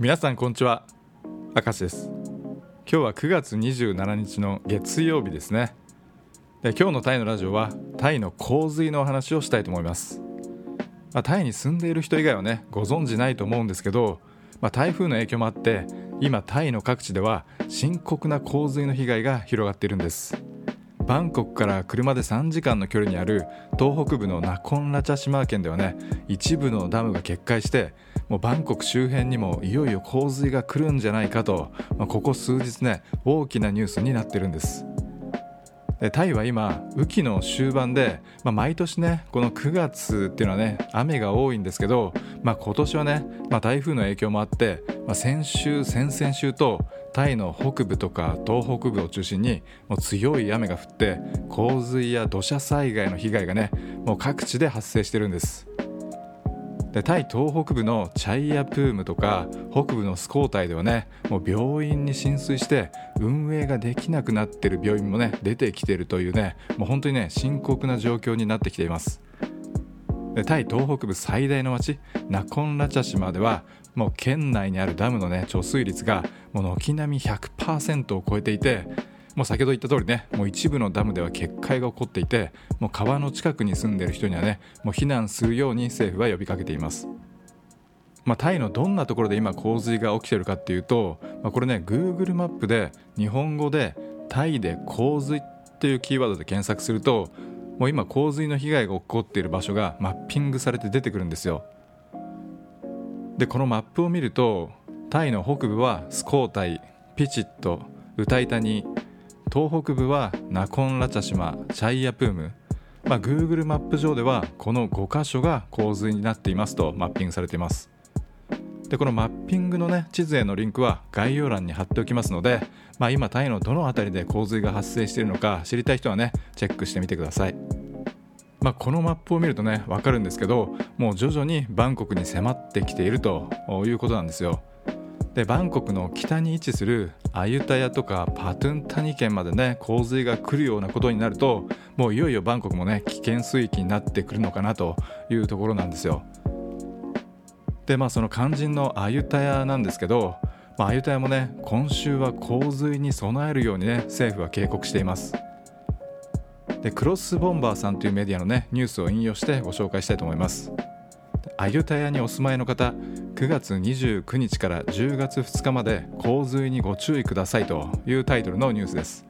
皆さんこんにちは。明石です。今日は9月27日の月曜日ですね。で今日のタイのラジオはタイの洪水のお話をしたいと思います、まあ、タイに住んでいる人以外はねご存知ないと思うんですけど、まあ、台風の影響もあって今タイの各地では深刻な洪水の被害が広がっているんです。バンコクから車で3時間の距離にある東北部のナコンラチャ島県ではね一部のダムが決壊してもうバンコク周辺にもいよいよ洪水が来るんじゃないかと、まあ、ここ数日ね大きなニュースになってるんです。タイは今雨季の終盤で、まあ、毎年ねこの9月っていうのはね雨が多いんですけど、まあ、今年はね、まあ、台風の影響もあって、まあ、先週先々週とタイの北部とか東北部を中心にもう強い雨が降って洪水や土砂災害の被害がねもう各地で発生してるんです。でタイ東北部のチャイヤプームとか北部のスコータイではねもう病院に浸水して運営ができなくなってる病院もね出てきてるというねもう本当にね深刻な状況になってきています。でタイ東北部最大の町ナコンラチャ島ではもう県内にあるダムのね貯水率がもう軒並み100%を超えていてもう先ほど言った通りねもう一部のダムでは決壊が起こっていてもう川の近くに住んでる人にはねもう避難するように政府は呼びかけています。まあ、タイのどんなところで今洪水が起きてるかっていうと、まあ、これね Google マップで日本語で「タイで洪水」っていうキーワードで検索するともう今洪水の被害が起こっている場所がマッピングされて出てくるんですよでこのマップを見るとタイの北部はスコータイピチットウタイタニ東北部はナコンラチャ島チャイヤプーム、まあ、Google マップ上ではこの5箇所が洪水になっていますとマッピングされています。でこのマッピングの、ね、地図へのリンクは概要欄に貼っておきますので、まあ、今タイのどの辺りで洪水が発生しているのか知りたい人はねチェックしてみてください、まあ、このマップを見るとね分かるんですけどもう徐々にバンコクに迫ってきているということなんですよ。でバンコクの北に位置するアユタヤとかパトゥンタニ県までね洪水が来るようなことになるともういよいよバンコクもね危険水域になってくるのかなというところなんですよ。でまあその肝心のアユタヤなんですけど、まあ、アユタヤもね今週は洪水に備えるようにね政府は警告しています。でクロスボンバーさんというメディアのねニュースを引用してご紹介したいと思います。アユタヤにお住まいの方9月29日から10月2日まで洪水にご注意くださいというタイトルのニュースです。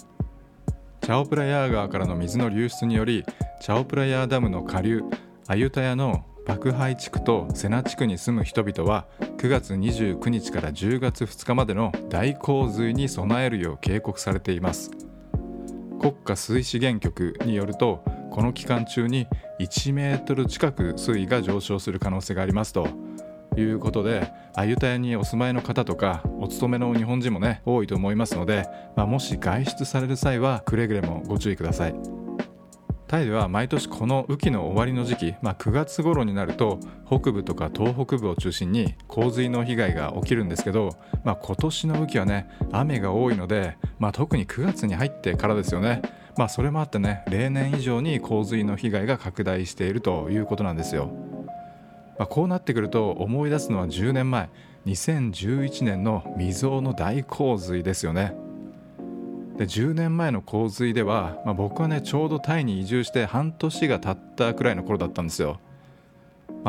チャオプラヤー川からの水の流出によりチャオプラヤーダムの下流アユタヤの爆廃地区とセナ地区に住む人々は9月29日から10月2日までの大洪水に備えるよう警告されています。国家水資源局によるとこの期間中に1メートル近く水位が上昇する可能性がありますと。いうことでアユタヤにお住まいの方とかお勤めの日本人もね多いと思いますので、まあ、もし外出される際はくれぐれもご注意くださいタイでは毎年この雨季の終わりの時期、まあ、9月頃になると北部とか東北部を中心に洪水の被害が起きるんですけど、まあ、今年の雨季はね雨が多いので、まあ、特に9月に入ってからですよねまあそれもあってね例年以上に洪水の被害が拡大しているということなんですよ。まあ、こうなってくると思い出すのは10年前2011年の未曾有の大洪水ですよね。で10年前の洪水では、まあ、僕はねちょうどタイに移住して半年が経ったくらいの頃だったんですよ。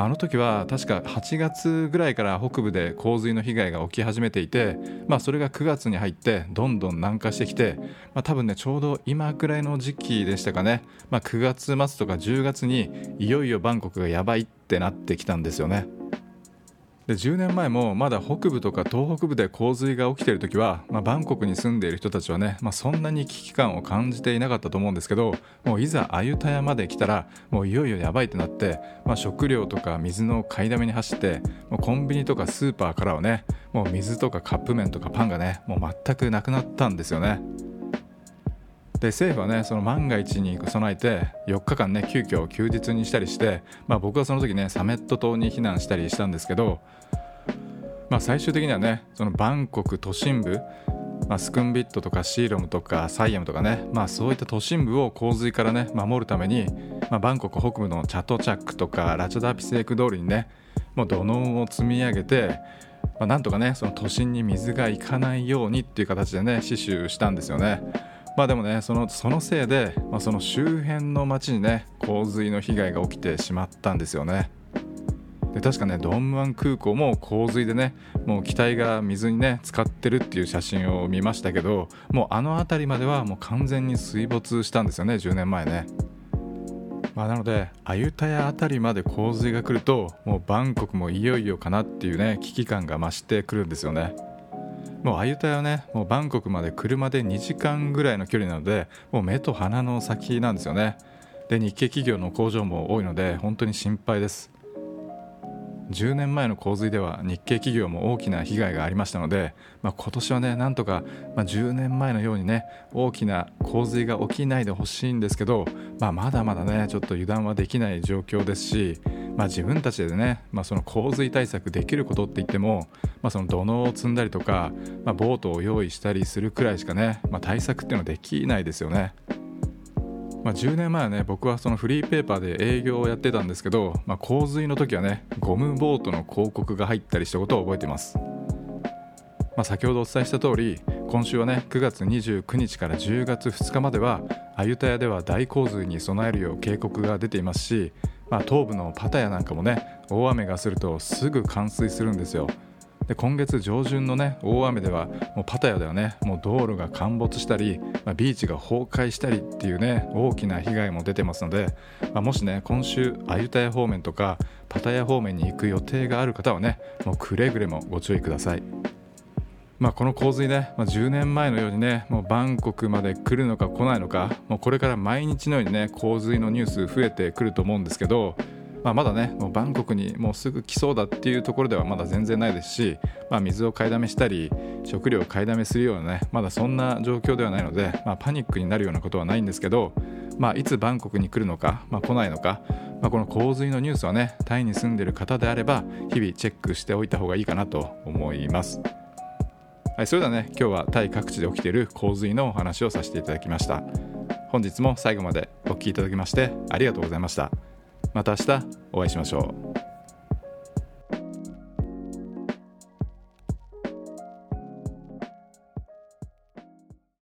あの時は確か8月ぐらいから北部で洪水の被害が起き始めていて、まあ、それが9月に入ってどんどん南下してきて、まあ、多分ねちょうど今くらいの時期でしたかね、まあ、9月末とか10月にいよいよバンコクがやばいってなってきたんですよね。で10年前もまだ北部とか東北部で洪水が起きている時は、まあ、バンコクに住んでいる人たちはね、まあ、そんなに危機感を感じていなかったと思うんですけどもういざアユタヤまで来たらもういよいよやばいってなって、まあ、食料とか水の買いだめに走ってもうコンビニとかスーパーからはねもう水とかカップ麺とかパンがねもう全くなくなったんですよね。で政府はねその万が一に備えて4日間ね急遽休日にしたりして、まあ、僕はその時ねサメット島に避難したりしたんですけど、まあ、最終的にはねそのバンコク都心部、まあ、スクンビットとかシーロムとかサイアムとかね、まあ、そういった都心部を洪水からね守るために、まあ、バンコク北部のチャトチャックとかラチャダピセーク通りにねもう土のを積み上げてまあ、なんとかねその都心に水が行かないようにっていう形でね死守したんですよね。まあでもねそのそのせいで、まあ、その周辺の町にね洪水の被害が起きてしまったんですよね。で確かねドンムアン空港も洪水でねもう機体が水にね浸かってるっていう写真を見ましたけどもうあの辺りまではもう完全に水没したんですよね10年前ね。まあ、なのでアユタヤ辺りまで洪水が来るともうバンコクもいよいよかなっていうね危機感が増してくるんですよねもうアユタヤはねもうバンコクまで車で2時間ぐらいの距離なのでもう目と鼻の先なんですよね。で日系企業の工場も多いので本当に心配です。10年前の洪水では日系企業も大きな被害がありましたので、まあ、今年はねなんとか、まあ、10年前のようにね大きな洪水が起きないでほしいんですけど、まあ、まだまだねちょっと油断はできない状況ですし、まあ、自分たちでね、まあ、その洪水対策できることって言っても、まあ、その土のを積んだりとか、まあ、ボートを用意したりするくらいしかね、まあ、対策っていうのはできないですよね。まあ、10年前はね僕はそのフリーペーパーで営業をやってたんですけど、まあ、洪水の時はねゴムボートの広告が入ったりしたことを覚えています、まあ、先ほどお伝えした通り今週はね9月29日から10月2日まではアユタヤでは大洪水に備えるよう警告が出ていますし、まあ、東部のパタヤなんかもね大雨がするとすぐ冠水するんですよで今月上旬のね大雨ではもうパタヤではねもう道路が陥没したり、まあ、ビーチが崩壊したりっていうね大きな被害も出てますので、まあ、もしね今週アユタヤ方面とかパタヤ方面に行く予定がある方はねもうくれぐれもご注意ください。まあ、この洪水ね、まあ、10年前のようにねもうバンコクまで来るのか来ないのかもうこれから毎日のようにね洪水のニュース増えてくると思うんですけどまあ、まだねもうバンコクにもうすぐ来そうだっていうところではまだ全然ないですし、まあ、水を買いだめしたり食料を買いだめするようなねまだそんな状況ではないので、まあ、パニックになるようなことはないんですけど、まあ、いつバンコクに来るのか、まあ、来ないのか、まあ、この洪水のニュースはねタイに住んでいる方であれば日々チェックしておいた方がいいかなと思います。はい、それではね今日はタイ各地で起きている洪水のお話をさせていただきました本日も最後までお聴きいただきましてありがとうございました。また明日お会いしましょう。